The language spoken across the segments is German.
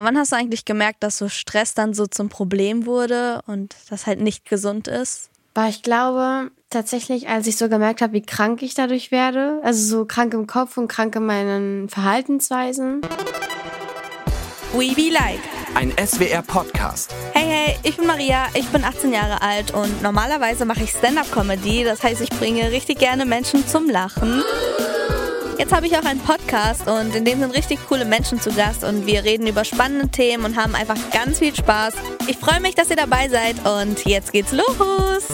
Wann hast du eigentlich gemerkt, dass so Stress dann so zum Problem wurde und das halt nicht gesund ist? Weil ich glaube, tatsächlich, als ich so gemerkt habe, wie krank ich dadurch werde, also so krank im Kopf und krank in meinen Verhaltensweisen. We Be Like. Ein SWR-Podcast. Hey, hey, ich bin Maria, ich bin 18 Jahre alt und normalerweise mache ich Stand-up-Comedy. Das heißt, ich bringe richtig gerne Menschen zum Lachen. Jetzt habe ich auch einen Podcast und in dem sind richtig coole Menschen zu Gast und wir reden über spannende Themen und haben einfach ganz viel Spaß. Ich freue mich, dass ihr dabei seid und jetzt geht's los.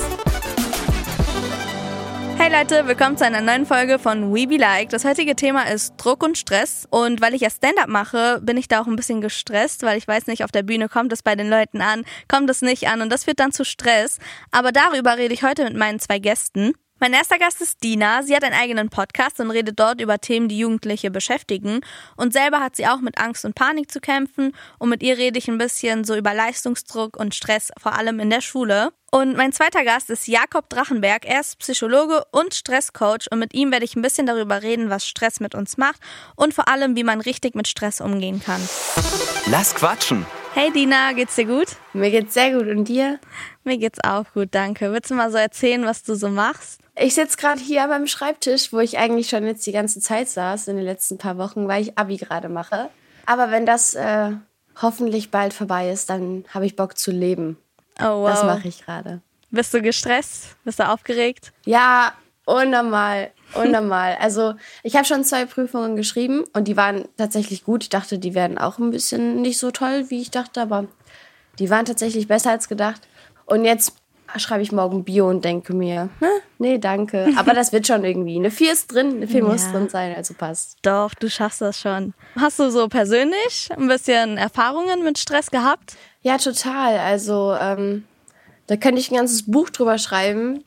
Hey Leute, willkommen zu einer neuen Folge von We Be Like. Das heutige Thema ist Druck und Stress. Und weil ich ja Stand-up mache, bin ich da auch ein bisschen gestresst, weil ich weiß nicht, auf der Bühne kommt es bei den Leuten an, kommt es nicht an und das führt dann zu Stress. Aber darüber rede ich heute mit meinen zwei Gästen. Mein erster Gast ist Dina. Sie hat einen eigenen Podcast und redet dort über Themen, die Jugendliche beschäftigen. Und selber hat sie auch mit Angst und Panik zu kämpfen. Und mit ihr rede ich ein bisschen so über Leistungsdruck und Stress, vor allem in der Schule. Und mein zweiter Gast ist Jakob Drachenberg. Er ist Psychologe und Stresscoach. Und mit ihm werde ich ein bisschen darüber reden, was Stress mit uns macht und vor allem, wie man richtig mit Stress umgehen kann. Lass quatschen. Hey Dina, geht's dir gut? Mir geht's sehr gut. Und dir? Mir geht's auch gut, danke. Willst du mal so erzählen, was du so machst? Ich sitze gerade hier beim Schreibtisch, wo ich eigentlich schon jetzt die ganze Zeit saß in den letzten paar Wochen, weil ich Abi gerade mache. Aber wenn das äh, hoffentlich bald vorbei ist, dann habe ich Bock zu leben. Oh wow. Das mache ich gerade. Bist du gestresst? Bist du aufgeregt? Ja, unnormal, unnormal. also ich habe schon zwei Prüfungen geschrieben und die waren tatsächlich gut. Ich dachte, die werden auch ein bisschen nicht so toll, wie ich dachte, aber die waren tatsächlich besser als gedacht. Und jetzt schreibe ich morgen Bio und denke mir, hm, nee, danke. Aber das wird schon irgendwie. Eine 4 ist drin, eine 4 ja. muss drin sein, also passt. Doch, du schaffst das schon. Hast du so persönlich ein bisschen Erfahrungen mit Stress gehabt? Ja, total. Also, ähm, da könnte ich ein ganzes Buch drüber schreiben,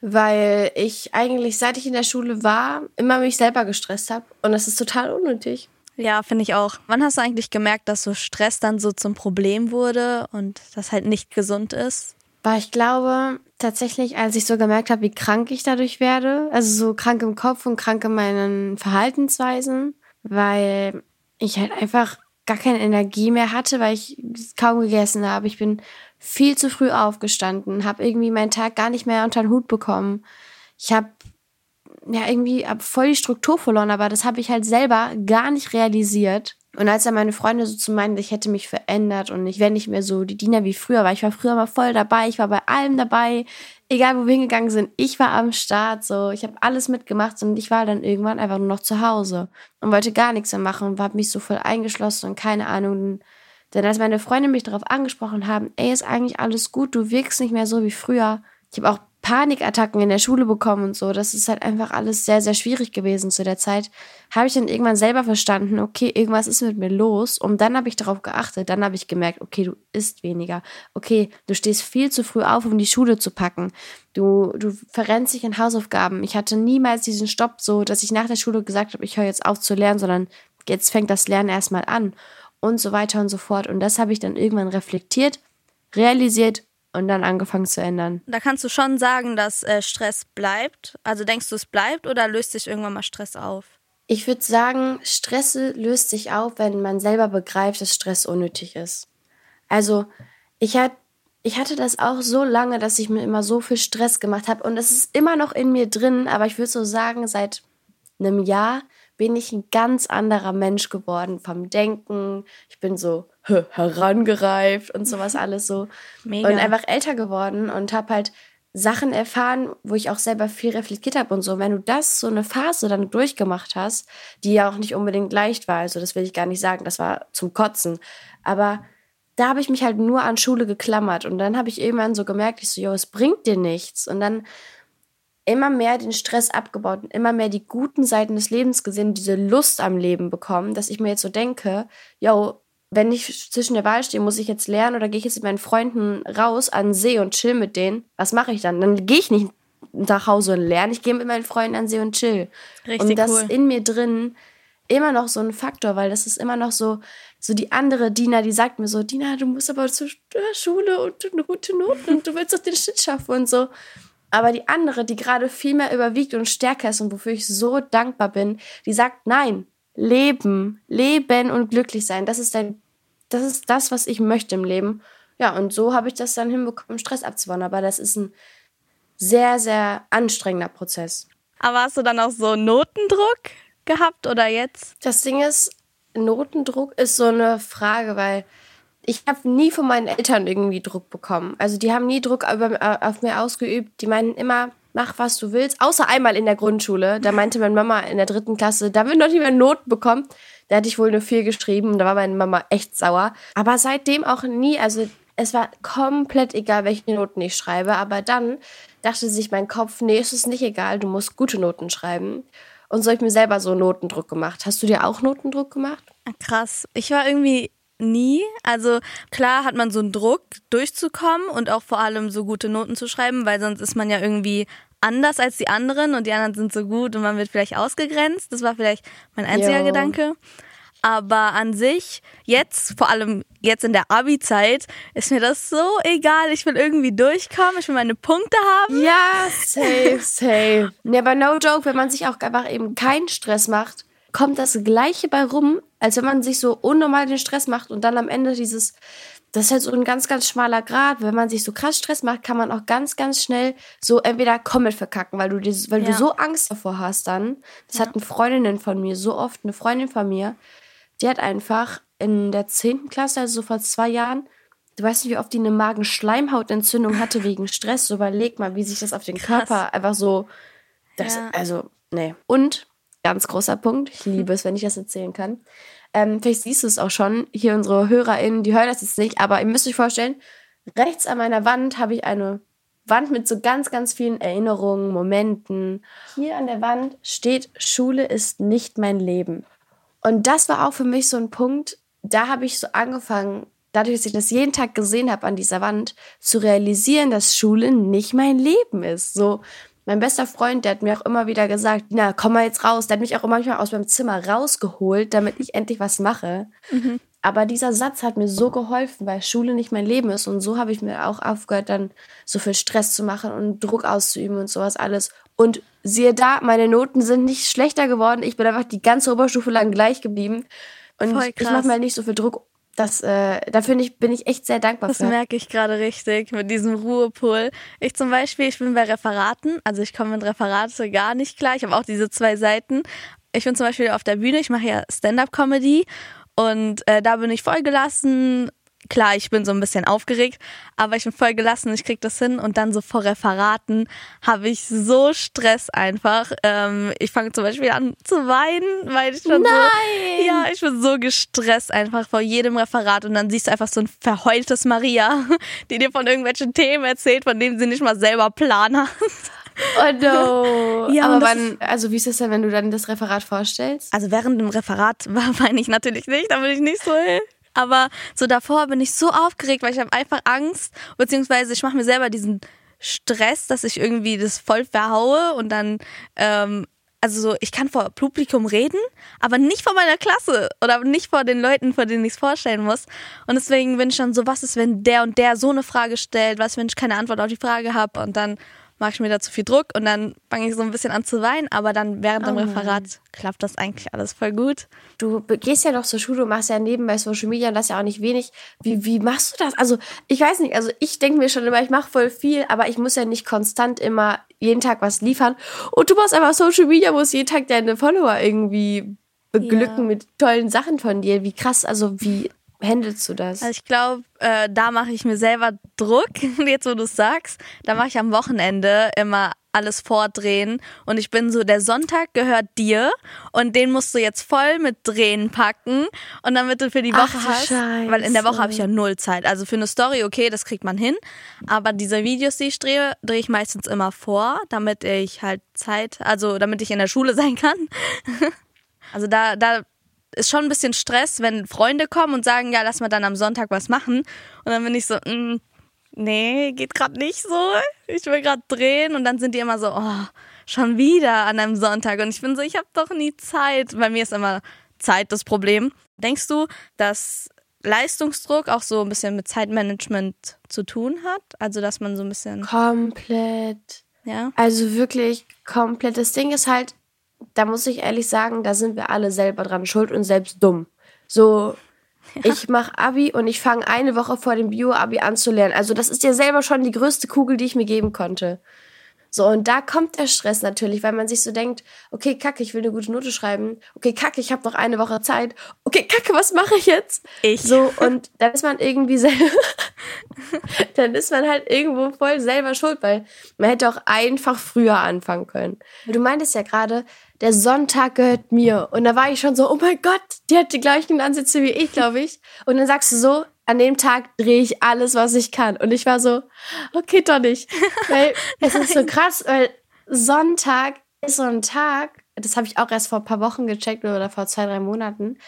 weil ich eigentlich, seit ich in der Schule war, immer mich selber gestresst habe. Und das ist total unnötig. Ja, finde ich auch. Wann hast du eigentlich gemerkt, dass so Stress dann so zum Problem wurde und das halt nicht gesund ist? Weil ich glaube, tatsächlich, als ich so gemerkt habe, wie krank ich dadurch werde, also so krank im Kopf und krank in meinen Verhaltensweisen, weil ich halt einfach gar keine Energie mehr hatte, weil ich kaum gegessen habe. Ich bin viel zu früh aufgestanden, habe irgendwie meinen Tag gar nicht mehr unter den Hut bekommen. Ich habe ja irgendwie hab voll die Struktur verloren, aber das habe ich halt selber gar nicht realisiert. Und als dann meine Freunde so zu meinen, ich hätte mich verändert und ich wäre nicht mehr so die Diener wie früher, weil ich war früher mal voll dabei, ich war bei allem dabei, egal wo wir hingegangen sind, ich war am Start, so, ich habe alles mitgemacht und ich war dann irgendwann einfach nur noch zu Hause und wollte gar nichts mehr machen und habe mich so voll eingeschlossen und keine Ahnung. Denn als meine Freunde mich darauf angesprochen haben, ey, ist eigentlich alles gut, du wirkst nicht mehr so wie früher. Ich habe auch Panikattacken in der Schule bekommen und so. Das ist halt einfach alles sehr, sehr schwierig gewesen zu der Zeit. Habe ich dann irgendwann selber verstanden, okay, irgendwas ist mit mir los. Und dann habe ich darauf geachtet. Dann habe ich gemerkt, okay, du isst weniger. Okay, du stehst viel zu früh auf, um die Schule zu packen. Du, du verrennst dich in Hausaufgaben. Ich hatte niemals diesen Stopp so, dass ich nach der Schule gesagt habe, ich höre jetzt auf zu lernen, sondern jetzt fängt das Lernen erstmal an. Und so weiter und so fort. Und das habe ich dann irgendwann reflektiert, realisiert und dann angefangen zu ändern. Da kannst du schon sagen, dass äh, Stress bleibt. Also denkst du, es bleibt oder löst sich irgendwann mal Stress auf? Ich würde sagen, Stress löst sich auf, wenn man selber begreift, dass Stress unnötig ist. Also ich, hat, ich hatte das auch so lange, dass ich mir immer so viel Stress gemacht habe und es ist immer noch in mir drin, aber ich würde so sagen, seit einem Jahr bin ich ein ganz anderer Mensch geworden vom Denken. Ich bin so herangereift und sowas alles so. Mega. Und einfach älter geworden und habe halt Sachen erfahren, wo ich auch selber viel reflektiert habe und so. Wenn du das so eine Phase dann durchgemacht hast, die ja auch nicht unbedingt leicht war, also das will ich gar nicht sagen, das war zum Kotzen. Aber da habe ich mich halt nur an Schule geklammert und dann habe ich irgendwann so gemerkt, ich so, jo, es bringt dir nichts. Und dann immer mehr den Stress abgebaut und immer mehr die guten Seiten des Lebens gesehen, diese Lust am Leben bekommen, dass ich mir jetzt so denke, yo, wenn ich zwischen der Wahl stehe, muss ich jetzt lernen oder gehe ich jetzt mit meinen Freunden raus an den See und chill mit denen? Was mache ich dann? Dann gehe ich nicht nach Hause und lerne, ich gehe mit meinen Freunden an den See und chill. Richtig und das cool. in mir drin immer noch so ein Faktor, weil das ist immer noch so, so die andere Dina, die sagt mir so, Dina, du musst aber zur Schule und eine gute Noten und du willst doch den Shit schaffen und so. Aber die andere, die gerade viel mehr überwiegt und stärker ist und wofür ich so dankbar bin, die sagt, nein, leben, leben und glücklich sein, das ist dein das ist das, was ich möchte im Leben. Ja, und so habe ich das dann hinbekommen, Stress abzubauen. Aber das ist ein sehr, sehr anstrengender Prozess. Aber hast du dann auch so Notendruck gehabt oder jetzt? Das Ding ist, Notendruck ist so eine Frage, weil ich habe nie von meinen Eltern irgendwie Druck bekommen. Also die haben nie Druck auf mir ausgeübt. Die meinten immer, mach was du willst. Außer einmal in der Grundschule. Da meinte meine Mama in der dritten Klasse, da wird noch nicht mehr Noten bekommen. Da hatte ich wohl eine 4 geschrieben und da war meine Mama echt sauer. Aber seitdem auch nie, also es war komplett egal, welche Noten ich schreibe. Aber dann dachte sich mein Kopf, nee, es ist nicht egal, du musst gute Noten schreiben. Und so habe ich mir selber so Notendruck gemacht. Hast du dir auch Notendruck gemacht? Krass. Ich war irgendwie nie. Also klar hat man so einen Druck, durchzukommen und auch vor allem so gute Noten zu schreiben, weil sonst ist man ja irgendwie anders als die anderen und die anderen sind so gut und man wird vielleicht ausgegrenzt. Das war vielleicht mein einziger jo. Gedanke. Aber an sich, jetzt, vor allem jetzt in der Abi-Zeit, ist mir das so egal. Ich will irgendwie durchkommen, ich will meine Punkte haben. Ja, safe, safe. Nee, aber no joke, wenn man sich auch einfach eben keinen Stress macht, kommt das Gleiche bei rum, als wenn man sich so unnormal den Stress macht und dann am Ende dieses, das ist halt so ein ganz, ganz schmaler Grad. Wenn man sich so krass Stress macht, kann man auch ganz, ganz schnell so entweder komplett verkacken, weil du, dieses, weil ja. du so Angst davor hast dann. Das ja. hatten Freundinnen von mir so oft, eine Freundin von mir, die hat einfach in der 10. Klasse, also so vor zwei Jahren, du weißt nicht, wie oft die eine Magenschleimhautentzündung hatte wegen Stress. So überleg mal, wie sich das auf den Krass. Körper einfach so, das, ja. also, nee. Und ganz großer Punkt. Ich liebe es, wenn ich das erzählen kann. Ähm, vielleicht siehst du es auch schon. Hier unsere HörerInnen, die hören das jetzt nicht, aber ihr müsst euch vorstellen, rechts an meiner Wand habe ich eine Wand mit so ganz, ganz vielen Erinnerungen, Momenten. Hier an der Wand steht, Schule ist nicht mein Leben. Und das war auch für mich so ein Punkt, da habe ich so angefangen, dadurch, dass ich das jeden Tag gesehen habe an dieser Wand, zu realisieren, dass Schule nicht mein Leben ist. So, mein bester Freund, der hat mir auch immer wieder gesagt, na, komm mal jetzt raus. Der hat mich auch manchmal aus meinem Zimmer rausgeholt, damit ich endlich was mache. Mhm. Aber dieser Satz hat mir so geholfen, weil Schule nicht mein Leben ist. Und so habe ich mir auch aufgehört, dann so viel Stress zu machen und Druck auszuüben und sowas alles. Und siehe da, meine Noten sind nicht schlechter geworden. Ich bin einfach die ganze Oberstufe lang gleich geblieben. Und ich mache mir halt nicht so viel Druck das, äh, da finde ich, bin ich echt sehr dankbar das für. Das merke ich gerade richtig mit diesem Ruhepol. Ich zum Beispiel, ich bin bei Referaten, also ich komme mit Referate gar nicht klar. Ich habe auch diese zwei Seiten. Ich bin zum Beispiel auf der Bühne, ich mache ja Stand-up-Comedy und äh, da bin ich voll gelassen, klar, ich bin so ein bisschen aufgeregt, aber ich bin voll gelassen, ich krieg das hin und dann so vor Referaten habe ich so Stress einfach. Ähm, ich fange zum Beispiel an zu weinen, weil ich schon Nein. so, ja, ich bin so gestresst einfach vor jedem Referat und dann siehst du einfach so ein verheultes Maria, die dir von irgendwelchen Themen erzählt, von denen sie nicht mal selber Plan hat. Oh no. Ja, aber wann, also wie ist es denn, wenn du dann das Referat vorstellst? Also während dem Referat weine ich natürlich nicht, da bin ich nicht so aber so davor bin ich so aufgeregt, weil ich habe einfach Angst, beziehungsweise ich mache mir selber diesen Stress, dass ich irgendwie das voll verhaue und dann, ähm, also so, ich kann vor Publikum reden, aber nicht vor meiner Klasse oder nicht vor den Leuten, vor denen ich es vorstellen muss. Und deswegen bin ich dann so, was ist, wenn der und der so eine Frage stellt, was, wenn ich keine Antwort auf die Frage habe und dann mache ich mir da zu viel Druck und dann fange ich so ein bisschen an zu weinen, aber dann während dem oh Referat klappt das eigentlich alles voll gut. Du gehst ja noch zur Schule, du machst ja nebenbei Social Media und das ja auch nicht wenig. Wie, wie machst du das? Also ich weiß nicht, also ich denke mir schon immer, ich mache voll viel, aber ich muss ja nicht konstant immer jeden Tag was liefern. Und du machst einfach Social Media, musst jeden Tag deine Follower irgendwie beglücken ja. mit tollen Sachen von dir. Wie krass, also wie handelst du das? Also ich glaube, äh, da mache ich mir selber Druck, jetzt wo du es sagst. Da mache ich am Wochenende immer alles vordrehen und ich bin so, der Sonntag gehört dir und den musst du jetzt voll mit Drehen packen und damit du für die Woche Ach, hast, Scheiße. weil in der Woche habe ich ja null Zeit. Also für eine Story, okay, das kriegt man hin, aber diese Videos, die ich drehe, drehe ich meistens immer vor, damit ich halt Zeit, also damit ich in der Schule sein kann. Also da, da ist schon ein bisschen Stress, wenn Freunde kommen und sagen, ja, lass mal dann am Sonntag was machen. Und dann bin ich so, mm, nee, geht gerade nicht so. Ich will gerade drehen. Und dann sind die immer so, oh, schon wieder an einem Sonntag. Und ich bin so, ich habe doch nie Zeit. Bei mir ist immer Zeit das Problem. Denkst du, dass Leistungsdruck auch so ein bisschen mit Zeitmanagement zu tun hat? Also, dass man so ein bisschen. Komplett. Ja. Also wirklich komplett. Das Ding ist halt, da muss ich ehrlich sagen, da sind wir alle selber dran schuld und selbst dumm. So, Ich mache Abi und ich fange eine Woche vor dem Bio-Abi an zu lernen. Also das ist ja selber schon die größte Kugel, die ich mir geben konnte. So, und da kommt der Stress natürlich, weil man sich so denkt, okay, kacke, ich will eine gute Note schreiben. Okay, kacke, ich habe noch eine Woche Zeit. Okay, kacke, was mache ich jetzt? Ich. So, und dann ist man irgendwie selber, dann ist man halt irgendwo voll selber schuld, weil man hätte auch einfach früher anfangen können. Du meintest ja gerade, der Sonntag gehört mir. Und da war ich schon so, oh mein Gott, die hat die gleichen Ansätze wie ich, glaube ich. Und dann sagst du so, an dem Tag drehe ich alles, was ich kann. Und ich war so, okay, doch nicht. Weil es ist so krass, weil Sonntag ist so ein Tag, das habe ich auch erst vor ein paar Wochen gecheckt oder vor zwei, drei Monaten.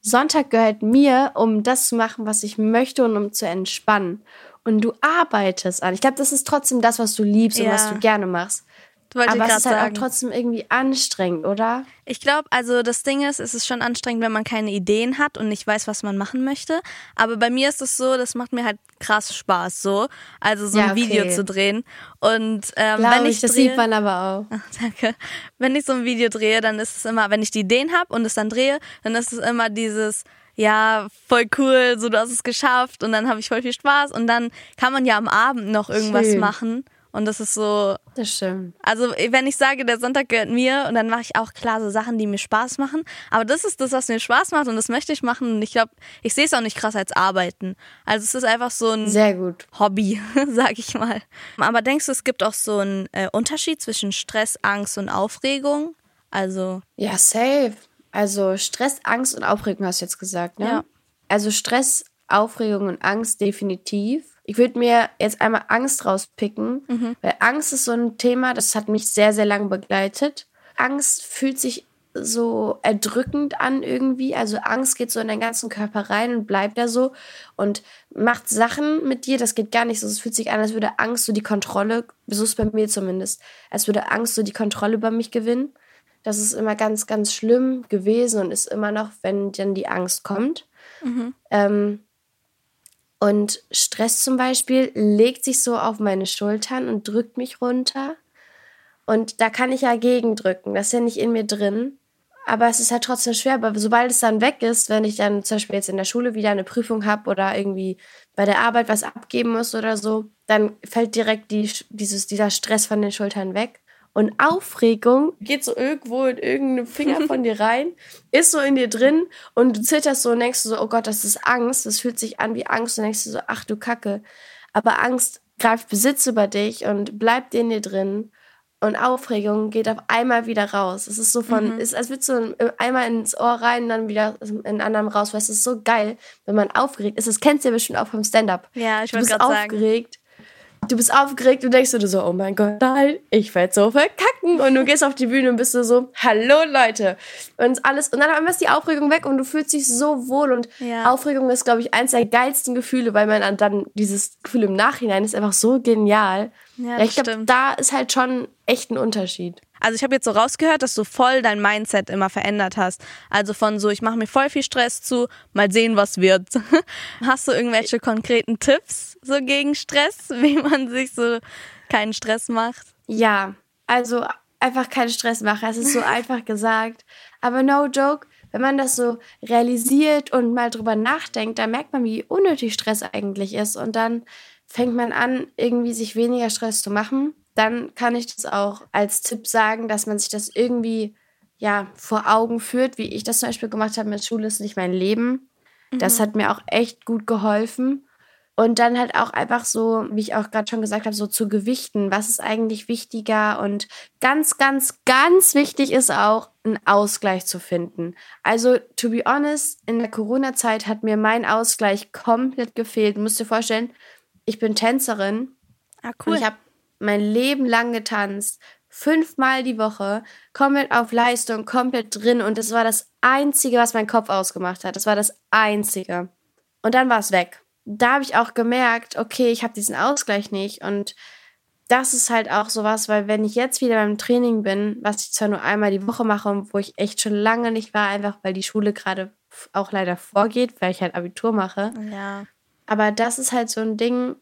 Sonntag gehört mir, um das zu machen, was ich möchte und um zu entspannen. Und du arbeitest an. Ich glaube, das ist trotzdem das, was du liebst und was du gerne machst. Wollte Aber es ist halt sagen. auch trotzdem irgendwie anstrengend, oder? Ich glaube, also das Ding ist, es ist schon anstrengend, wenn man keine Ideen hat und nicht weiß, was man machen möchte. Aber bei mir ist es so, das macht mir halt krass Spaß, so. Also so Ja, ein Video okay. zu drehen. Und ähm, wenn ich, ich, das drehe, sieht man aber auch. Ach, danke. Wenn ich so ein Video drehe, dann ist es immer, wenn ich die Ideen habe und es dann drehe, dann ist es immer dieses, ja, voll cool, so du hast es geschafft und dann habe ich voll viel Spaß und dann kann man ja am Abend noch irgendwas Schön. machen. Und das ist so, Das stimmt. also wenn ich sage, der Sonntag gehört mir und dann mache ich auch klar so Sachen, die mir Spaß machen. Aber das ist das, was mir Spaß macht und das möchte ich machen. Und ich glaube, ich sehe es auch nicht krass als Arbeiten. Also es ist einfach so ein Sehr gut. Hobby, sag ich mal. Aber denkst du, es gibt auch so einen äh, Unterschied zwischen Stress, Angst und Aufregung? Also Ja, safe. Also Stress, Angst und Aufregung hast du jetzt gesagt, ne? Ja. Also Stress, Aufregung und Angst definitiv. Ich würde mir jetzt einmal Angst rauspicken, weil Angst ist so ein Thema, das hat mich sehr, sehr lange begleitet. Angst fühlt sich so erdrückend an irgendwie. Also Angst geht so in deinen ganzen Körper rein und bleibt da so und macht Sachen mit dir. Das geht gar nicht so. Es fühlt sich an, als würde Angst so die Kontrolle, so ist es bei mir zumindest, als würde Angst so die Kontrolle über mich gewinnen. Das ist immer ganz, ganz schlimm gewesen und ist immer noch, wenn dann die Angst kommt. Ähm, und Stress zum Beispiel legt sich so auf meine Schultern und drückt mich runter. Und da kann ich ja gegendrücken. Das ist ja nicht in mir drin. Aber es ist halt trotzdem schwer. Aber sobald es dann weg ist, wenn ich dann zum Beispiel jetzt in der Schule wieder eine Prüfung habe oder irgendwie bei der Arbeit was abgeben muss oder so, dann fällt direkt die, dieses, dieser Stress von den Schultern weg. Und Aufregung geht so irgendwo in irgendeinen Finger von dir rein, ist so in dir drin und du zitterst so und denkst so, oh Gott, das ist Angst. Das fühlt sich an wie Angst und denkst du so, ach du Kacke. Aber Angst greift Besitz über dich und bleibt in dir drin. Und Aufregung geht auf einmal wieder raus. Es ist so von, ist, als würdest du einmal ins Ohr rein dann wieder in einen anderen raus, weil es ist so geil, wenn man aufgeregt ist. Das kennst du ja bestimmt auch vom Stand-up. Ja, ich Du bist sagen. Du bist aufgeregt und denkst du so, oh mein Gott, nein, ich werde so verkacken. Und du gehst auf die Bühne und bist du so, hallo Leute. Und alles, und dann einmal ist die Aufregung weg und du fühlst dich so wohl. Und Ja. Aufregung ist, glaube ich, eins der geilsten Gefühle, weil man dann dieses Gefühl im Nachhinein ist einfach so genial. Ja, ich glaube, da ist halt schon echt ein Unterschied. Also ich habe jetzt so rausgehört, dass du voll dein Mindset immer verändert hast. Also von so, ich mache mir voll viel Stress zu, mal sehen, was wird. Hast du irgendwelche konkreten Tipps so gegen Stress, wie man sich so keinen Stress macht? Ja, also einfach keinen Stress machen. Es ist so einfach gesagt. Aber no joke, wenn man das so realisiert und mal drüber nachdenkt, dann merkt man, wie unnötig Stress eigentlich ist. Und dann fängt man an, irgendwie sich weniger Stress zu machen. Dann kann ich das auch als Tipp sagen, dass man sich das irgendwie ja vor Augen führt, wie ich das zum Beispiel gemacht habe mit Schule ist nicht mein Leben. Das hat mir auch echt gut geholfen. Und dann halt auch einfach so, wie ich auch gerade schon gesagt habe, so zu gewichten. Was ist eigentlich wichtiger? Und ganz, ganz, ganz wichtig ist auch, einen Ausgleich zu finden. Also, to be honest, in der Corona-Zeit hat mir mein Ausgleich komplett gefehlt. Du musst dir vorstellen, ich bin Tänzerin Ah, und ich habe mein Leben lang getanzt. Fünfmal die Woche, komplett auf Leistung, komplett drin. Und das war das Einzige, was mein Kopf ausgemacht hat. Das war das Einzige. Und dann war es weg. Da habe ich auch gemerkt, okay, ich habe diesen Ausgleich nicht. Und das ist halt auch sowas, weil wenn ich jetzt wieder beim Training bin, was ich zwar nur einmal die Woche mache und wo ich echt schon lange nicht war, einfach weil die Schule gerade auch leider vorgeht, weil ich halt Abitur mache. Ja. Aber das ist halt so ein Ding,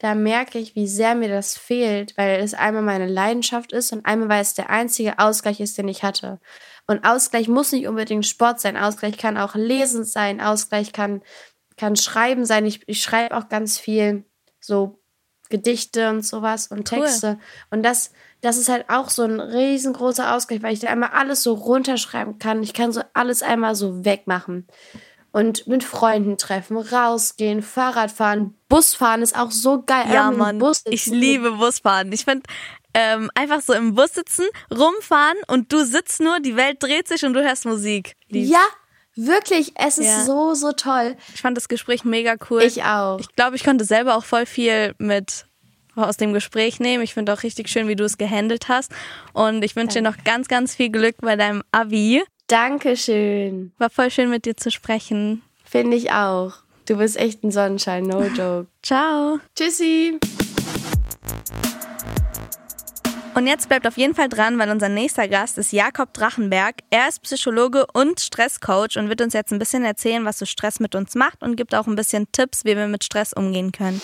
da merke ich, wie sehr mir das fehlt, weil es einmal meine Leidenschaft ist und einmal, weil es der einzige Ausgleich ist, den ich hatte. Und Ausgleich muss nicht unbedingt Sport sein. Ausgleich kann auch Lesen sein. Ausgleich kann, kann Schreiben sein. Ich, ich schreibe auch ganz viel so Gedichte und sowas und Texte. Cool. Und das, das ist halt auch so ein riesengroßer Ausgleich, weil ich da einmal alles so runterschreiben kann. Ich kann so alles einmal so wegmachen. Und mit Freunden treffen, rausgehen, Fahrrad fahren, Busfahren ist auch so geil. Ja, Mann, Bus ich liebe Busfahren. Ich finde ähm, einfach so im Bus sitzen, rumfahren und du sitzt nur, die Welt dreht sich und du hörst Musik. Lieb's. Ja, Wirklich, es ist ja. so, so toll. Ich fand das Gespräch mega cool. Ich auch. Ich glaube, ich konnte selber auch voll viel mit aus dem Gespräch nehmen. Ich finde auch richtig schön, wie du es gehandelt hast. Und ich wünsche dir noch ganz, ganz viel Glück bei deinem Abi. Dankeschön. War voll schön, mit dir zu sprechen. Finde ich auch. Du bist echt ein Sonnenschein, no joke. Ciao. Tschüssi. Und jetzt bleibt auf jeden Fall dran, weil unser nächster Gast ist Jakob Drachenberg. Er ist Psychologe und Stresscoach und wird uns jetzt ein bisschen erzählen, was so Stress mit uns macht und gibt auch ein bisschen Tipps, wie wir mit Stress umgehen können.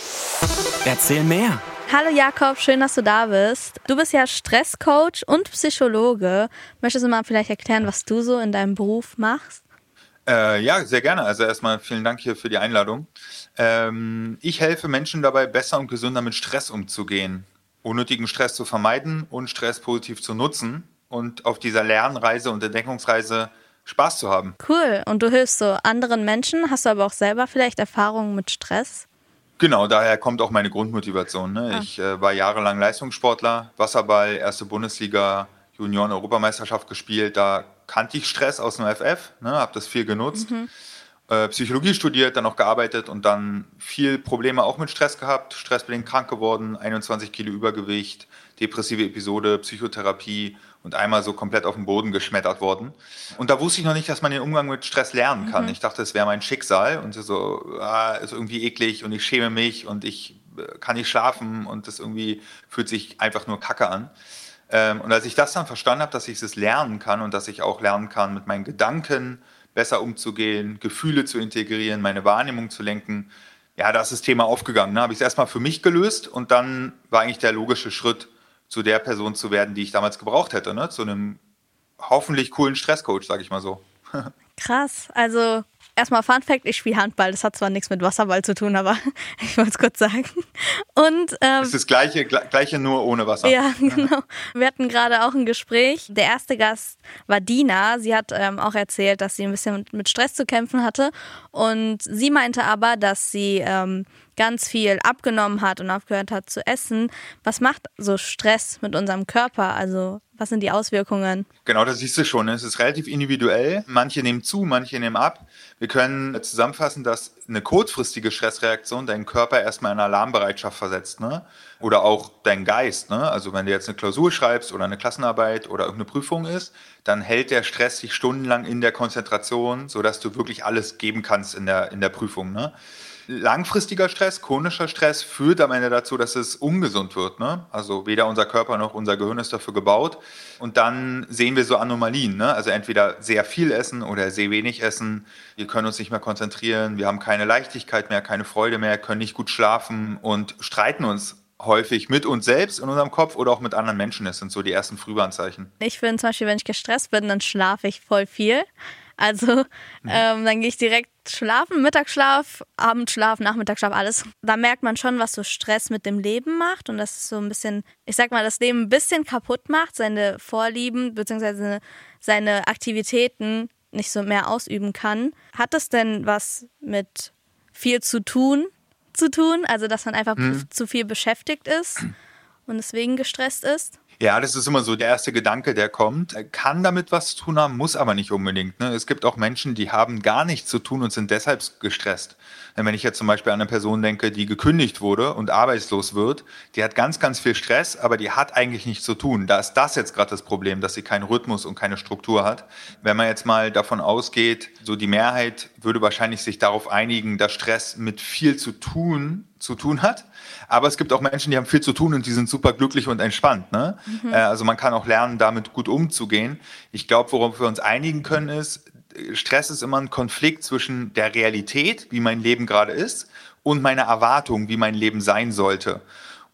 Erzähl mehr. Hallo Jakob, schön, dass du da bist. Du bist ja Stresscoach und Psychologe. Möchtest du mal vielleicht erklären, was du so in deinem Beruf machst? Äh, ja, sehr gerne. Also erstmal vielen Dank hier für die Einladung. Ähm, ich helfe Menschen dabei, besser und gesünder mit Stress umzugehen unnötigen Stress zu vermeiden und Stress positiv zu nutzen und auf dieser Lernreise und Entdeckungsreise Spaß zu haben. Cool. Und du hilfst so anderen Menschen. Hast du aber auch selber vielleicht Erfahrungen mit Stress? Genau, daher kommt auch meine Grundmotivation. Ne? Ah. Ich äh, war jahrelang Leistungssportler, Wasserball, erste Bundesliga, Junioren-Europameisterschaft gespielt. Da kannte ich Stress aus dem FF, ne? habe das viel genutzt. Mhm. Äh, Psychologie studiert, dann auch gearbeitet und dann viel Probleme auch mit Stress gehabt, stressbedingt krank geworden, 21 Kilo Übergewicht, depressive Episode, Psychotherapie und einmal so komplett auf den Boden geschmettert worden. Und da wusste ich noch nicht, dass man den Umgang mit Stress lernen kann. Mhm. Ich dachte, es wäre mein Schicksal und so, ah, ist irgendwie eklig und ich schäme mich und ich äh, kann nicht schlafen und das irgendwie fühlt sich einfach nur kacke an. Ähm, und als ich das dann verstanden habe, dass ich es lernen kann und dass ich auch lernen kann, mit meinen Gedanken besser umzugehen, Gefühle zu integrieren, meine Wahrnehmung zu lenken. Ja, da ist das Thema aufgegangen. Ne? Habe ich es erstmal für mich gelöst und dann war eigentlich der logische Schritt, zu der Person zu werden, die ich damals gebraucht hätte. Ne? Zu einem hoffentlich coolen Stresscoach, sage ich mal so. Krass. Also erstmal Fun Fact, ich spiele Handball. Das hat zwar nichts mit Wasserball zu tun, aber ich wollte es kurz sagen. Und ähm, es ist das gleiche, gleiche nur ohne Wasser. Ja, genau. Wir hatten gerade auch ein Gespräch. Der erste Gast war Dina. Sie hat ähm, auch erzählt, dass sie ein bisschen mit Stress zu kämpfen hatte. Und sie meinte aber, dass sie ähm, ganz viel abgenommen hat und aufgehört hat zu essen. Was macht so Stress mit unserem Körper? Also was sind die Auswirkungen? Genau, das siehst du schon. Es ist relativ individuell. Manche nehmen zu, manche nehmen ab. Wir können zusammenfassen, dass eine kurzfristige Stressreaktion deinen Körper erstmal in Alarmbereitschaft versetzt. Ne? Oder auch dein Geist. Ne? Also wenn du jetzt eine Klausur schreibst oder eine Klassenarbeit oder irgendeine Prüfung ist, dann hält der Stress sich stundenlang in der Konzentration, sodass du wirklich alles geben kannst in der, in der Prüfung. Ne? Langfristiger Stress, chronischer Stress führt am Ende dazu, dass es ungesund wird. Ne? Also weder unser Körper noch unser Gehirn ist dafür gebaut. Und dann sehen wir so Anomalien. Ne? Also entweder sehr viel essen oder sehr wenig essen. Wir können uns nicht mehr konzentrieren. Wir haben keine Leichtigkeit mehr, keine Freude mehr, können nicht gut schlafen und streiten uns häufig mit uns selbst in unserem Kopf oder auch mit anderen Menschen. Das sind so die ersten Frühwarnzeichen. Ich finde zum Beispiel, wenn ich gestresst bin, dann schlafe ich voll viel. Also mhm. ähm, dann gehe ich direkt schlafen, Mittagsschlaf, Abendschlaf, Nachmittagsschlaf, alles. Da merkt man schon, was so Stress mit dem Leben macht und das ist so ein bisschen, ich sag mal, das Leben ein bisschen kaputt macht, seine Vorlieben bzw. seine Aktivitäten nicht so mehr ausüben kann. Hat das denn was mit viel zu tun zu tun? Also dass man einfach mhm. zu viel beschäftigt ist und deswegen gestresst ist? Ja, das ist immer so der erste Gedanke, der kommt. Kann damit was zu tun haben, muss aber nicht unbedingt. Ne? Es gibt auch Menschen, die haben gar nichts zu tun und sind deshalb gestresst. Wenn ich jetzt zum Beispiel an eine Person denke, die gekündigt wurde und arbeitslos wird, die hat ganz, ganz viel Stress, aber die hat eigentlich nichts zu tun. Da ist das jetzt gerade das Problem, dass sie keinen Rhythmus und keine Struktur hat. Wenn man jetzt mal davon ausgeht, so die Mehrheit würde wahrscheinlich sich darauf einigen, dass Stress mit viel zu tun zu tun hat. Aber es gibt auch Menschen, die haben viel zu tun und die sind super glücklich und entspannt. Ne? Mhm. Äh, also man kann auch lernen, damit gut umzugehen. Ich glaube, worauf wir uns einigen können, ist, Stress ist immer ein Konflikt zwischen der Realität, wie mein Leben gerade ist, und meiner Erwartung, wie mein Leben sein sollte.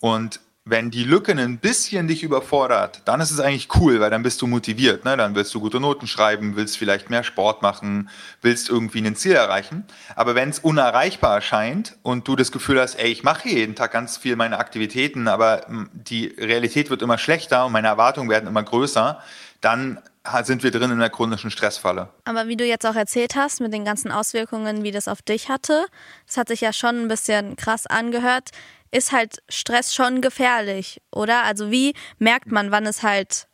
Und wenn die Lücke ein bisschen dich überfordert, dann ist es eigentlich cool, weil dann bist du motiviert. Ne? Dann willst du gute Noten schreiben, willst vielleicht mehr Sport machen, willst irgendwie ein Ziel erreichen. Aber wenn es unerreichbar erscheint und du das Gefühl hast, ey, ich mache jeden Tag ganz viel meine Aktivitäten, aber hm, die Realität wird immer schlechter und meine Erwartungen werden immer größer, dann sind wir drin in der chronischen Stressfalle. Aber wie du jetzt auch erzählt hast, mit den ganzen Auswirkungen, wie das auf dich hatte, das hat sich ja schon ein bisschen krass angehört ist halt Stress schon gefährlich, oder? Also wie merkt man, wann es halt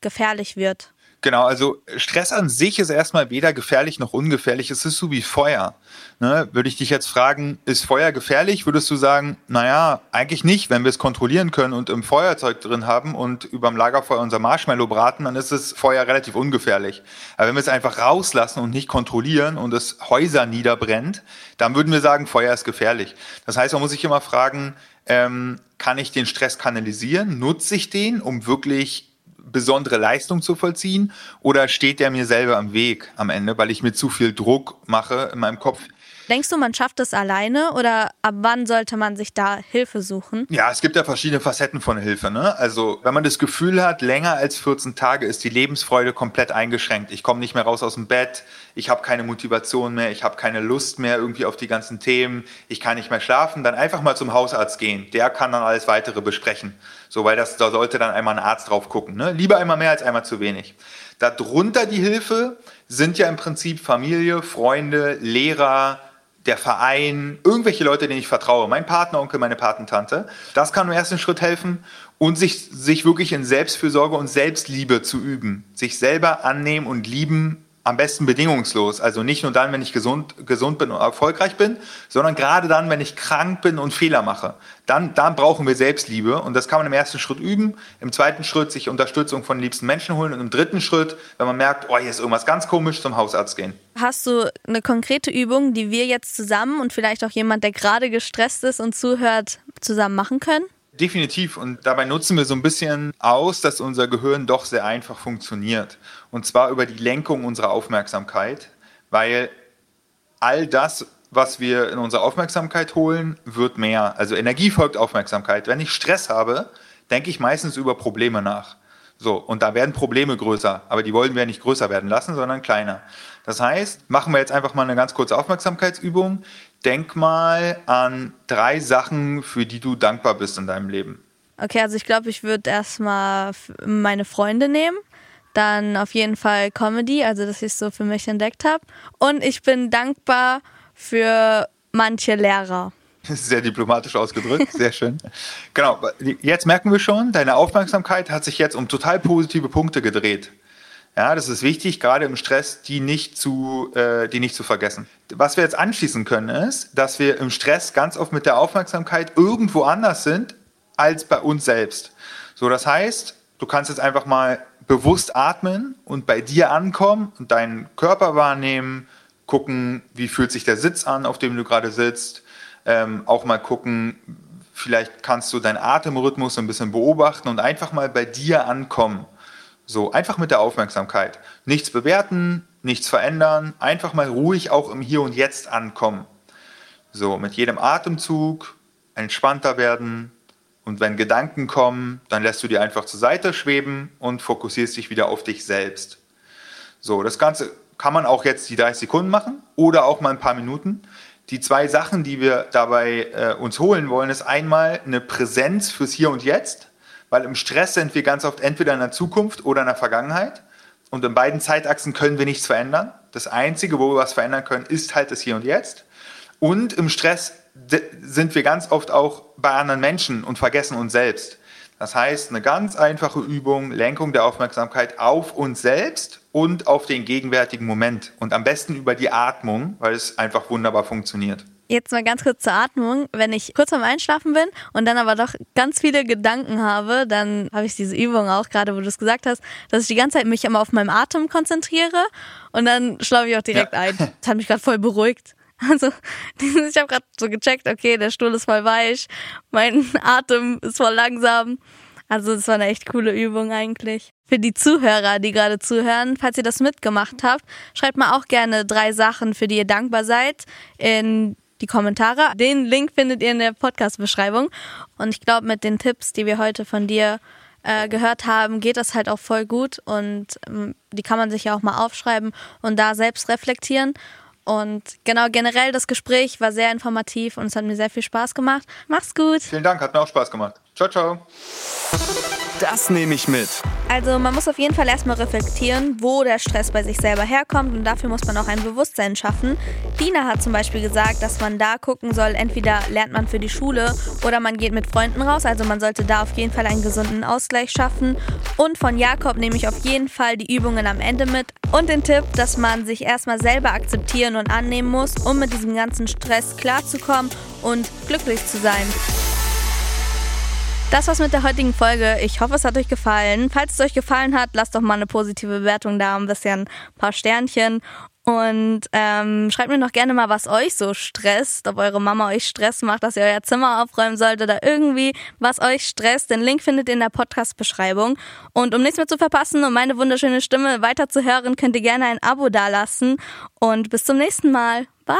gefährlich wird? Genau, also Stress an sich ist erstmal weder gefährlich noch ungefährlich. Es ist so wie Feuer. Ne? Würde ich dich jetzt fragen, ist Feuer gefährlich? Würdest du sagen, naja, eigentlich nicht. Wenn wir es kontrollieren können und im Feuerzeug drin haben und überm Lagerfeuer unser Marshmallow braten, dann ist das Feuer relativ ungefährlich. Aber wenn wir es einfach rauslassen und nicht kontrollieren und es Häuser niederbrennt, dann würden wir sagen, Feuer ist gefährlich. Das heißt, man muss sich immer fragen, ähm, kann ich den Stress kanalisieren? Nutze ich den, um wirklich besondere Leistung zu vollziehen oder steht der mir selber am Weg am Ende, weil ich mir zu viel Druck mache in meinem Kopf? Denkst du, man schafft es alleine oder ab wann sollte man sich da Hilfe suchen? Ja, es gibt ja verschiedene Facetten von Hilfe. Ne? Also wenn man das Gefühl hat, länger als 14 Tage ist die Lebensfreude komplett eingeschränkt. Ich komme nicht mehr raus aus dem Bett, ich habe keine Motivation mehr, ich habe keine Lust mehr irgendwie auf die ganzen Themen, ich kann nicht mehr schlafen, dann einfach mal zum Hausarzt gehen. Der kann dann alles weitere besprechen. So, weil das, da sollte dann einmal ein Arzt drauf gucken. Ne? Lieber einmal mehr als einmal zu wenig. Darunter die Hilfe sind ja im Prinzip Familie, Freunde, Lehrer, der Verein, irgendwelche Leute, denen ich vertraue, mein Partneronkel, meine Patentante. Das kann im ersten Schritt helfen und sich, sich wirklich in Selbstfürsorge und Selbstliebe zu üben. Sich selber annehmen und lieben am besten bedingungslos. Also nicht nur dann, wenn ich gesund, gesund bin und erfolgreich bin, sondern gerade dann, wenn ich krank bin und Fehler mache. Dann, dann brauchen wir Selbstliebe und das kann man im ersten Schritt üben. Im zweiten Schritt sich Unterstützung von den liebsten Menschen holen und im dritten Schritt, wenn man merkt, oh, hier ist irgendwas ganz komisch, zum Hausarzt gehen. Hast du eine konkrete Übung, die wir jetzt zusammen und vielleicht auch jemand, der gerade gestresst ist und zuhört, zusammen machen können? Definitiv. Und dabei nutzen wir so ein bisschen aus, dass unser Gehirn doch sehr einfach funktioniert. Und zwar über die Lenkung unserer Aufmerksamkeit, weil all das, was wir in unsere Aufmerksamkeit holen, wird mehr. Also Energie folgt Aufmerksamkeit. Wenn ich Stress habe, denke ich meistens über Probleme nach. So, und da werden Probleme größer, aber die wollen wir nicht größer werden lassen, sondern kleiner. Das heißt, machen wir jetzt einfach mal eine ganz kurze Aufmerksamkeitsübung. Denk mal an drei Sachen, für die du dankbar bist in deinem Leben. Okay, also ich glaube, ich würde erstmal meine Freunde nehmen. Dann auf jeden Fall Comedy, also dass ich es so für mich entdeckt habe. Und ich bin dankbar für manche Lehrer. Sehr diplomatisch ausgedrückt, sehr schön. Genau, jetzt merken wir schon, deine Aufmerksamkeit hat sich jetzt um total positive Punkte gedreht. Ja, das ist wichtig, gerade im Stress, die nicht zu, äh, die nicht zu vergessen. Was wir jetzt anschließen können, ist, dass wir im Stress ganz oft mit der Aufmerksamkeit irgendwo anders sind als bei uns selbst. So, das heißt, du kannst jetzt einfach mal bewusst atmen und bei dir ankommen und deinen Körper wahrnehmen, gucken, wie fühlt sich der Sitz an, auf dem du gerade sitzt, ähm, auch mal gucken, vielleicht kannst du deinen Atemrhythmus ein bisschen beobachten und einfach mal bei dir ankommen. So, einfach mit der Aufmerksamkeit. Nichts bewerten, nichts verändern, einfach mal ruhig auch im Hier und Jetzt ankommen. So, mit jedem Atemzug entspannter werden und wenn Gedanken kommen, dann lässt du die einfach zur Seite schweben und fokussierst dich wieder auf dich selbst. So, das Ganze kann man auch jetzt die 30 Sekunden machen oder auch mal ein paar Minuten. Die zwei Sachen, die wir dabei äh, uns holen wollen, ist einmal eine Präsenz fürs Hier und Jetzt weil im Stress sind wir ganz oft entweder in der Zukunft oder in der Vergangenheit. Und in beiden Zeitachsen können wir nichts verändern. Das Einzige, wo wir was verändern können, ist halt das Hier und Jetzt. Und im Stress sind wir ganz oft auch bei anderen Menschen und vergessen uns selbst. Das heißt, eine ganz einfache Übung, Lenkung der Aufmerksamkeit auf uns selbst und auf den gegenwärtigen Moment. Und am besten über die Atmung, weil es einfach wunderbar funktioniert. Jetzt mal ganz kurz zur Atmung. Wenn ich kurz vorm Einschlafen bin und dann aber doch ganz viele Gedanken habe, dann habe ich diese Übung auch, gerade wo du es gesagt hast, dass ich die ganze Zeit mich immer auf meinen Atem konzentriere und dann schlafe ich auch direkt ja. ein. Das hat mich gerade voll beruhigt. Also ich habe gerade so gecheckt, okay, der Stuhl ist voll weich, mein Atem ist voll langsam. Also das war eine echt coole Übung eigentlich. Für die Zuhörer, die gerade zuhören, falls ihr das mitgemacht habt, schreibt mal auch gerne drei Sachen, für die ihr dankbar seid, in die Kommentare. Den Link findet ihr in der Podcast-Beschreibung. Und ich glaube, mit den Tipps, die wir heute von dir äh, gehört haben, geht das halt auch voll gut und ähm, die kann man sich ja auch mal aufschreiben und da selbst reflektieren. Und genau, generell das Gespräch war sehr informativ und es hat mir sehr viel Spaß gemacht. Mach's gut. Vielen Dank, hat mir auch Spaß gemacht. Ciao, ciao. Das nehme ich mit. Also man muss auf jeden Fall erstmal reflektieren, wo der Stress bei sich selber herkommt und dafür muss man auch ein Bewusstsein schaffen. Dina hat zum Beispiel gesagt, dass man da gucken soll, entweder lernt man für die Schule oder man geht mit Freunden raus. Also man sollte da auf jeden Fall einen gesunden Ausgleich schaffen. Und von Jakob nehme ich auf jeden Fall die Übungen am Ende mit und den Tipp, dass man sich erstmal selber akzeptieren und annehmen muss, um mit diesem ganzen Stress klarzukommen und glücklich zu sein. Das war's mit der heutigen Folge. Ich hoffe, es hat euch gefallen. Falls es euch gefallen hat, lasst doch mal eine positive Bewertung da, ein bisschen ein paar Sternchen. Und ähm, schreibt mir noch gerne mal, was euch so stresst, ob eure Mama euch Stress macht, dass ihr euer Zimmer aufräumen sollt oder irgendwie was euch stresst. Den Link findet ihr in der Podcast-Beschreibung. Und um nichts mehr zu verpassen und meine wunderschöne Stimme weiter zu hören, könnt ihr gerne ein Abo dalassen. Und bis zum nächsten Mal. Bye!